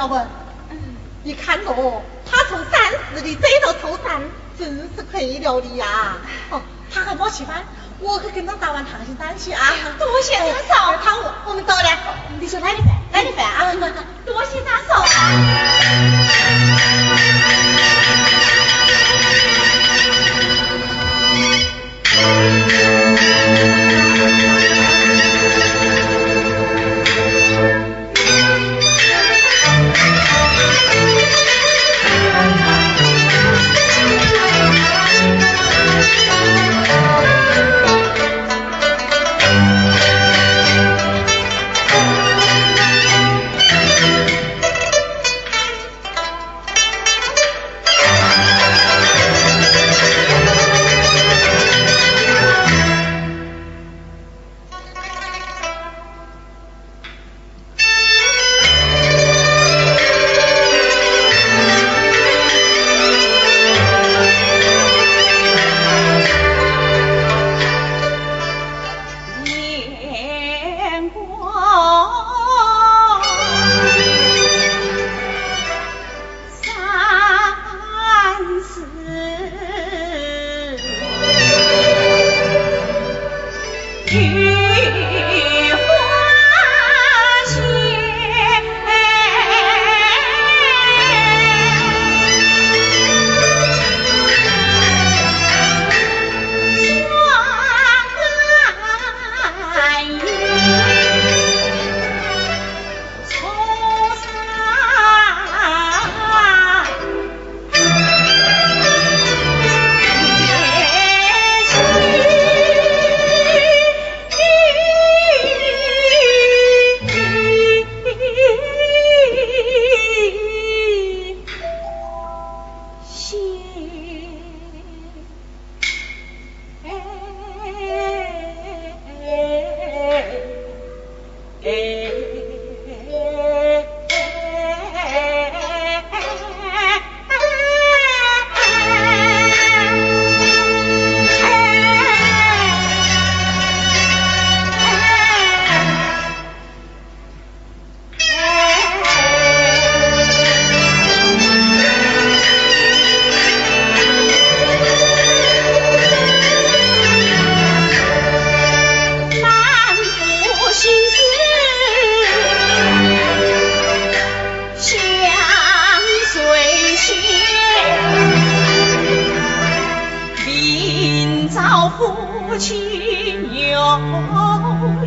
了问。你看哦，他从三十里追到头上，真是亏了你呀！哦，他还没吃饭，我可跟他打完糖心蛋去啊！多谢大嫂，他我我们走了，你说来点饭，来点饭啊！多谢大嫂。雨。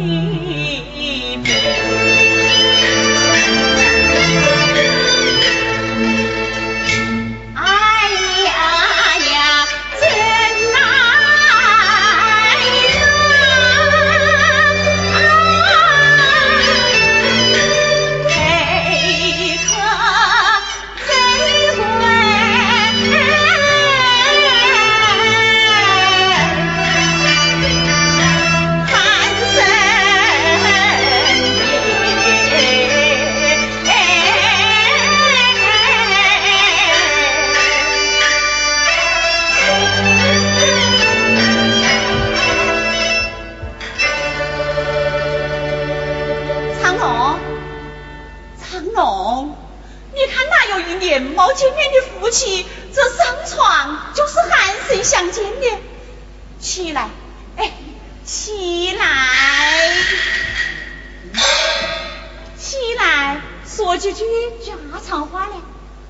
me.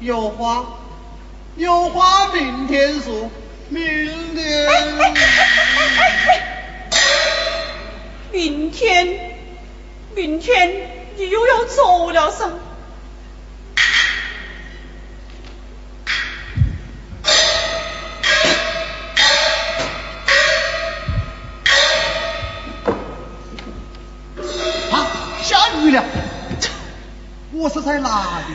有花，有花明天说，明天。明天，明天你又要走了噻。啊，下雨了！我是在哪里？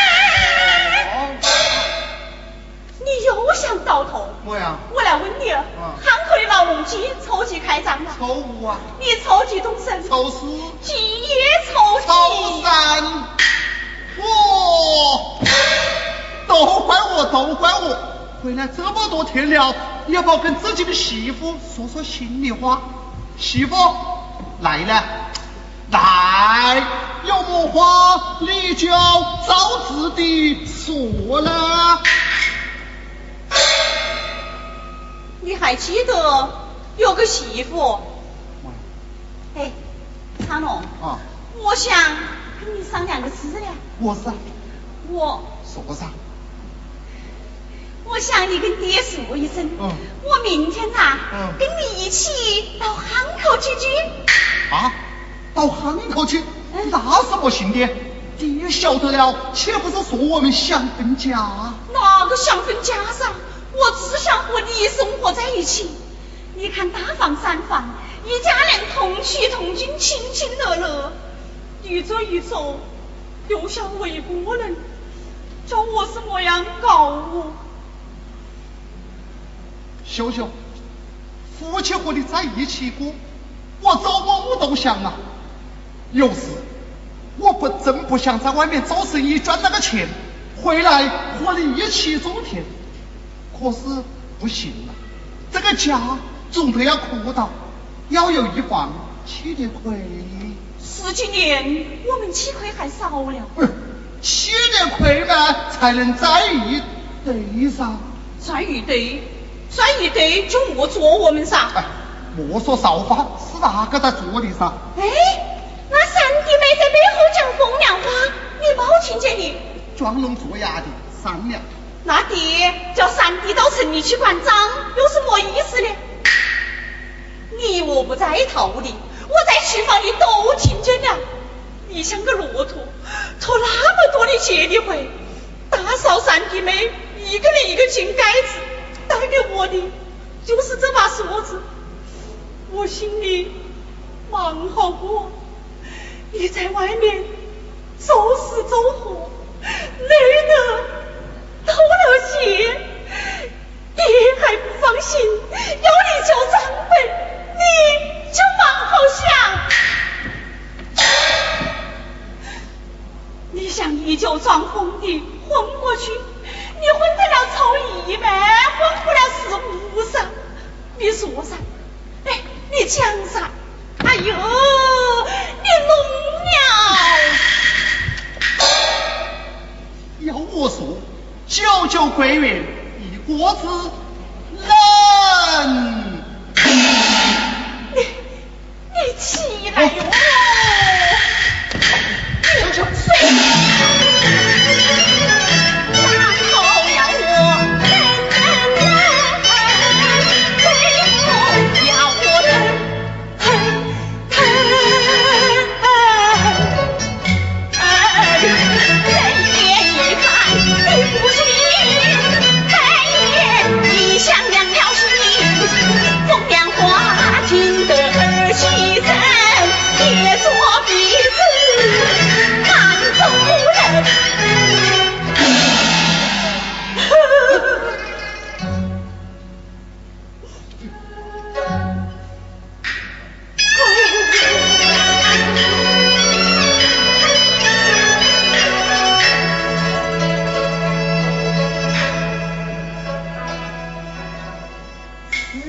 你又想打？到头。我呀，我来问你汉口的老农几抽几开张了？抽五啊，你抽几动身？抽四，几也抽几？抽三，我，都怪我，都怪我，回来这么多天了，也不跟自己的媳妇说说心里话。媳妇，来了，来，有么话你就照直的说了。你还记得有个媳妇？哎，昌龙，啊，我想跟你商量个事呢。我是啊，我说啥？我想你跟爹说一声，嗯我明天呐、嗯跟你一起到汉口去居。啊，到汉口去，那是不行的。爹晓得了，岂不是说我们想分家？哪个想分家噻？我只想和你生活在一起。你看大房三房，一家人同娶同进，亲亲热热。你这一走，留下我一个人，叫我是么样搞我？秀秀，夫妻和你在一起过，我早晚我都想啊。有时我不真不想在外面做生意赚那个钱，回来和你一起种田。可是不行了，这个家总得要扩大，要有一房七的亏。十几年我们吃亏还少了。不是，七的亏嘛，才能在一对上。算一对，算一对就莫做我们噻。哎，莫说少话，是哪个在做的噻？哎，那三弟妹在背后讲风凉话，你没听见你？装聋作哑的善良。那爹叫三弟到城里去管账，有什么意思呢？你我不在套里，我在厨房里都听见了。你像个骆驼，拖那么多的接力回，大嫂三弟妹一个人一个金盖子，带给我的就是这把锁子。我心里蛮好过，你在外面走死走活，累哎呦，你聋了！要我说，九九归元，一锅子冷。你你起来哟！